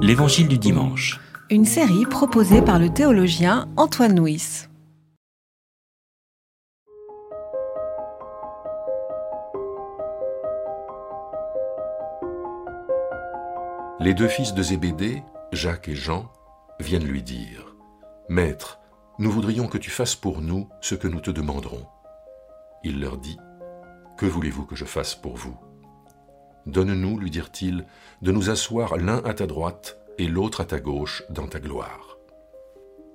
L'Évangile du dimanche. Une série proposée par le théologien Antoine Nuis. Les deux fils de Zébédée, Jacques et Jean, viennent lui dire Maître, nous voudrions que tu fasses pour nous ce que nous te demanderons. Il leur dit Que voulez-vous que je fasse pour vous? Donne-nous, lui dirent-ils, de nous asseoir l'un à ta droite et l'autre à ta gauche dans ta gloire.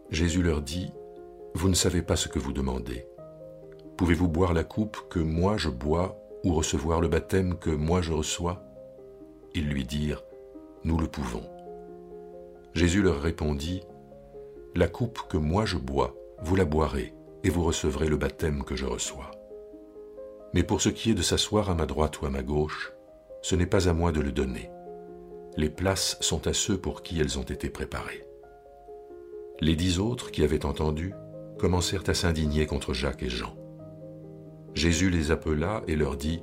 Jésus leur dit Vous ne savez pas ce que vous demandez. Pouvez-vous boire la coupe que moi je bois ou recevoir le baptême que moi je reçois? Ils lui dirent Nous le pouvons. Jésus leur répondit La coupe que moi je bois, vous la boirez, et vous recevrez le baptême que je reçois. Mais pour ce qui est de s'asseoir à ma droite ou à ma gauche, ce n'est pas à moi de le donner. Les places sont à ceux pour qui elles ont été préparées. Les dix autres qui avaient entendu commencèrent à s'indigner contre Jacques et Jean. Jésus les appela et leur dit,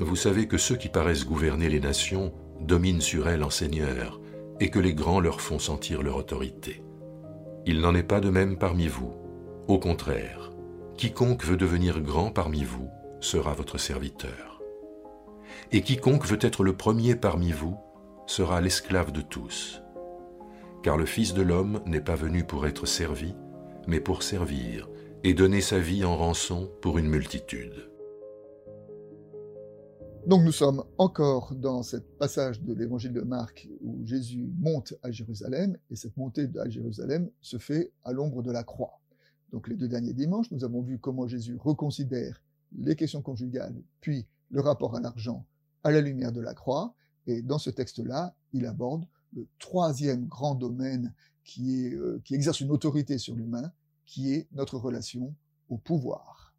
Vous savez que ceux qui paraissent gouverner les nations dominent sur elles en seigneur, et que les grands leur font sentir leur autorité. Il n'en est pas de même parmi vous. Au contraire, quiconque veut devenir grand parmi vous sera votre serviteur et quiconque veut être le premier parmi vous sera l'esclave de tous. Car le Fils de l'homme n'est pas venu pour être servi, mais pour servir et donner sa vie en rançon pour une multitude. Donc nous sommes encore dans ce passage de l'évangile de Marc où Jésus monte à Jérusalem et cette montée à Jérusalem se fait à l'ombre de la croix. Donc les deux derniers dimanches, nous avons vu comment Jésus reconsidère les questions conjugales, puis le rapport à l'argent à la lumière de la croix. Et dans ce texte-là, il aborde le troisième grand domaine euh, qui exerce une autorité sur l'humain, qui est notre relation au pouvoir.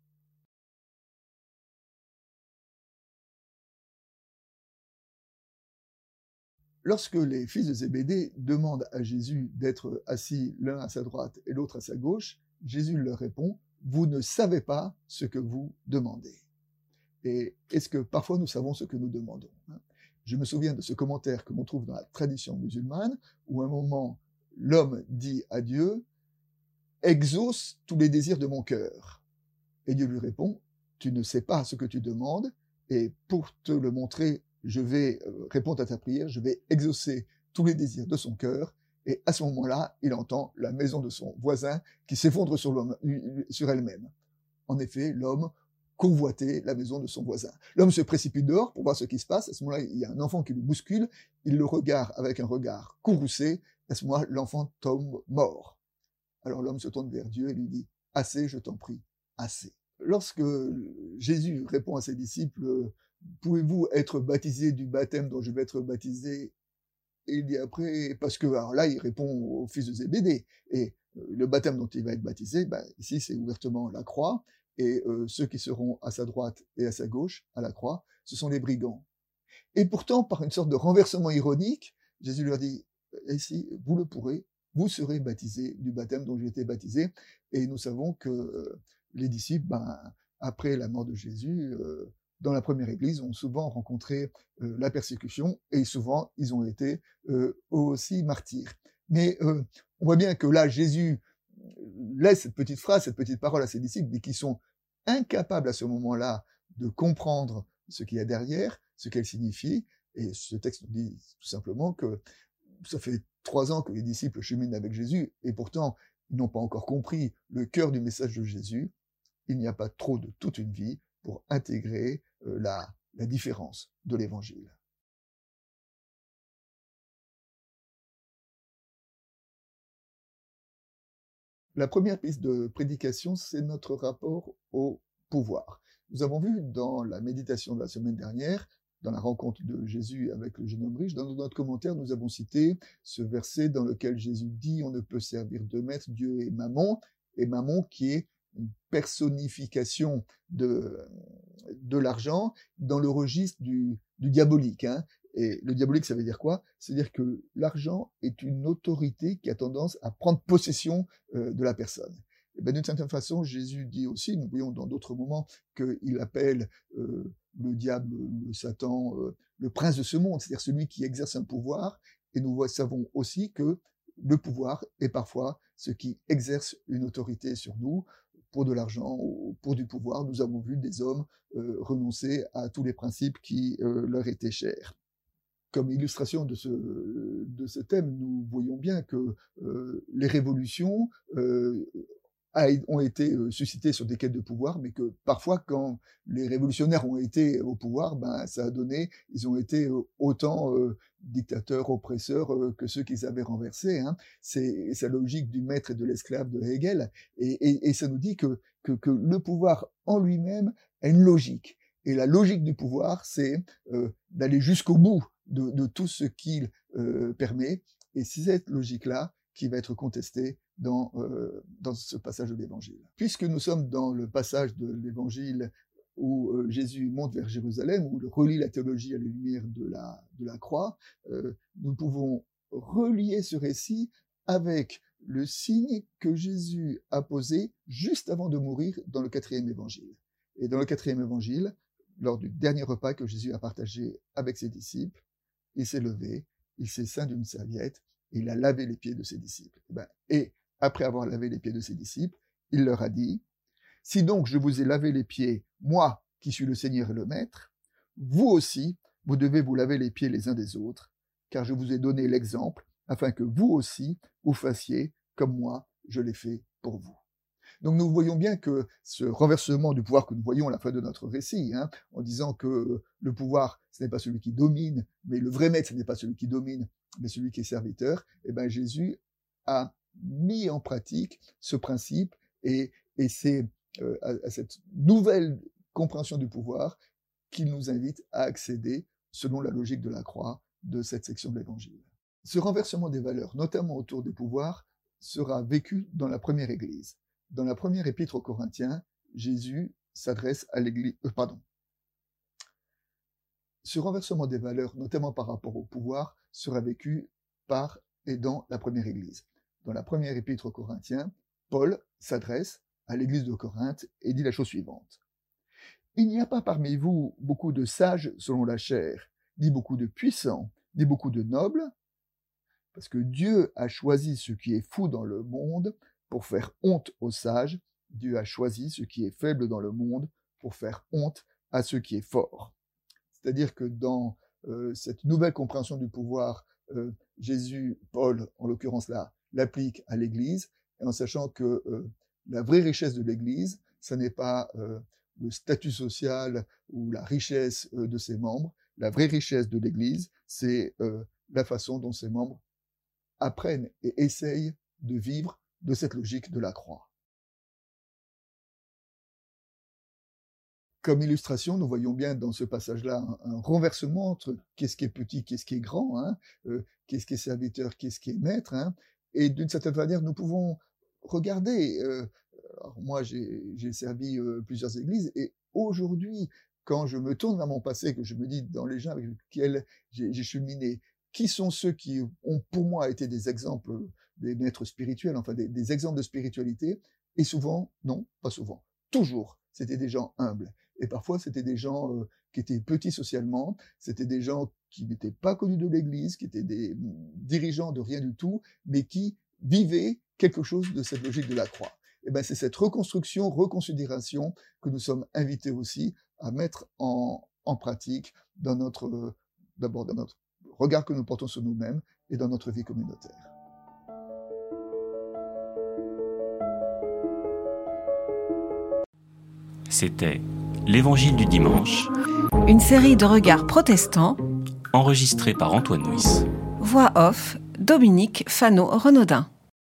Lorsque les fils de Zébédée demandent à Jésus d'être assis l'un à sa droite et l'autre à sa gauche, Jésus leur répond, Vous ne savez pas ce que vous demandez. Et est-ce que parfois nous savons ce que nous demandons hein? Je me souviens de ce commentaire que l'on trouve dans la tradition musulmane, où à un moment, l'homme dit à Dieu, exauce tous les désirs de mon cœur. Et Dieu lui répond, tu ne sais pas ce que tu demandes, et pour te le montrer, je vais euh, répondre à ta prière, je vais exaucer tous les désirs de son cœur, et à ce moment-là, il entend la maison de son voisin qui s'effondre sur, sur elle-même. En effet, l'homme convoiter la maison de son voisin. L'homme se précipite dehors pour voir ce qui se passe. À ce moment-là, il y a un enfant qui le bouscule. Il le regarde avec un regard courroucé. À ce moment-là, l'enfant tombe mort. Alors l'homme se tourne vers Dieu et lui dit, assez, je t'en prie, assez. Lorsque Jésus répond à ses disciples, pouvez-vous être baptisé du baptême dont je vais être baptisé? Et il dit après, parce que alors là, il répond au fils de Zébédée. Et le baptême dont il va être baptisé, ben, ici, c'est ouvertement la croix et euh, ceux qui seront à sa droite et à sa gauche, à la croix, ce sont les brigands. Et pourtant, par une sorte de renversement ironique, Jésus leur dit, et si vous le pourrez, vous serez baptisés du baptême dont j'ai été baptisé. Et nous savons que euh, les disciples, ben, après la mort de Jésus, euh, dans la première église, ont souvent rencontré la persécution et souvent ils ont été aussi martyrs. Mais on voit bien que là, Jésus laisse cette petite phrase, cette petite parole à ses disciples, mais qui sont incapables à ce moment-là de comprendre ce qu'il y a derrière, ce qu'elle signifie. Et ce texte nous dit tout simplement que ça fait trois ans que les disciples cheminent avec Jésus, et pourtant, ils n'ont pas encore compris le cœur du message de Jésus. Il n'y a pas trop de toute une vie pour intégrer euh, la, la différence de l'évangile. La première piste de prédication, c'est notre rapport au pouvoir. Nous avons vu dans la méditation de la semaine dernière, dans la rencontre de Jésus avec le jeune homme riche, dans notre commentaire, nous avons cité ce verset dans lequel Jésus dit on ne peut servir deux maîtres, Dieu et Mammon, et Mammon qui est une personnification de, l'argent dans le registre du, du diabolique. Hein. Et le diabolique, ça veut dire quoi? C'est-à-dire que l'argent est une autorité qui a tendance à prendre possession euh, de la personne. Ben, d'une certaine façon, Jésus dit aussi, nous voyons dans d'autres moments, qu'il appelle euh, le diable, le Satan, euh, le prince de ce monde, c'est-à-dire celui qui exerce un pouvoir et nous savons aussi que le pouvoir est parfois ce qui exerce une autorité sur nous. Pour de l'argent ou pour du pouvoir, nous avons vu des hommes renoncer à tous les principes qui leur étaient chers. Comme illustration de ce, thème, nous voyons bien que euh, les révolutions ont été euh, suscités sur des quêtes de pouvoir, mais que parfois, quand les révolutionnaires ont été au pouvoir, ben, ça a donné, ils ont été euh, autant euh, dictateurs, oppresseurs que ceux qu'ils avaient renversés. Hein. C'est la logique du maître et de l'esclave de Hegel, et, ça nous dit que, que, que le pouvoir en lui-même a une logique. Et la logique du pouvoir, c'est d'aller jusqu'au bout de, tout ce qu'il permet. Et c'est cette logique-là qui va être contestée dans, euh, dans ce passage de l'Évangile. Puisque nous sommes dans le passage de l'Évangile où euh, Jésus monte vers Jérusalem, où il relie la théologie à la lumière de la, de la croix, euh, nous pouvons relier ce récit avec le signe que Jésus a posé juste avant de mourir dans le quatrième évangile. Et dans le quatrième évangile, lors du dernier repas que Jésus a partagé avec ses disciples, il s'est levé, il s'est ceint d'une serviette, et il a lavé les pieds de ses disciples. Et ben, après avoir lavé les pieds de ses disciples, il leur a dit, Si donc je vous ai lavé les pieds, moi qui suis le Seigneur et le Maître, vous aussi, vous devez vous laver les pieds les uns des autres, car je vous ai donné l'exemple, afin que vous aussi, vous fassiez comme moi, je l'ai fait pour vous. Donc nous voyons bien que ce renversement du pouvoir que nous voyons à la fin de notre récit, hein, en disant que le pouvoir, ce n'est pas celui qui domine, mais le vrai maître, ce n'est pas celui qui domine, mais celui qui est serviteur, eh ben Jésus a mis en pratique ce principe et, c'est euh, à, cette nouvelle compréhension du pouvoir qu'il nous invite à accéder, selon la logique de la croix, de cette section de l'Évangile. Ce renversement des valeurs, notamment autour du pouvoir, sera vécu dans la première Église. Dans la première épître aux Corinthiens, Jésus s'adresse à l'Église. Euh, pardon. Ce renversement des valeurs, notamment par rapport au pouvoir, sera vécu par et dans la première Église dans la première épître aux Corinthiens, Paul s'adresse à l'église de Corinthe et dit la chose suivante. Il n'y a pas parmi vous beaucoup de sages selon la chair, ni beaucoup de puissants, ni beaucoup de nobles, parce que Dieu a choisi ce qui est fou dans le monde pour faire honte aux sages, Dieu a choisi ce qui est faible dans le monde pour faire honte à ce qui est fort. C'est-à-dire que dans euh, cette nouvelle compréhension du pouvoir, euh, Jésus, Paul en l'occurrence là, l'applique à l'Église, en sachant que euh, la vraie richesse de l'Église, ce n'est pas le statut social ou la richesse de ses membres. La vraie richesse de l'Église, c'est la façon dont ses membres apprennent et essayent de vivre de cette logique de la croix. Comme illustration, nous voyons bien dans ce passage-là un, renversement entre qu'est-ce qui est petit, qu'est-ce qui est grand, hein, qu'est-ce qui est serviteur, qu'est-ce qui est maître, hein, et d'une certaine manière, nous pouvons regarder. Euh, moi, j'ai servi euh, plusieurs églises et aujourd'hui, quand je me tourne vers mon passé, que je me dis dans les gens avec lesquels j'ai cheminé, qui sont ceux qui ont pour moi été des exemples, des maîtres spirituels, enfin des, exemples de spiritualité, et souvent, non, pas souvent, toujours, c'était des gens humbles. Et parfois, c'était des gens euh, qui étaient petits socialement, c'était des gens qui n'étaient pas connus de l'Église, qui étaient des dirigeants de rien du tout, mais qui vivaient quelque chose de cette logique de la croix. Et eh ben c'est cette reconstruction, reconsidération que nous sommes invités aussi à mettre en, en pratique dans notre d'abord dans notre regard que nous portons sur nous-mêmes et dans notre vie communautaire. C'était l'Évangile du dimanche. Une série de regards protestants. Enregistré par Antoine Nuis. Voix off, Dominique Fano-Renaudin.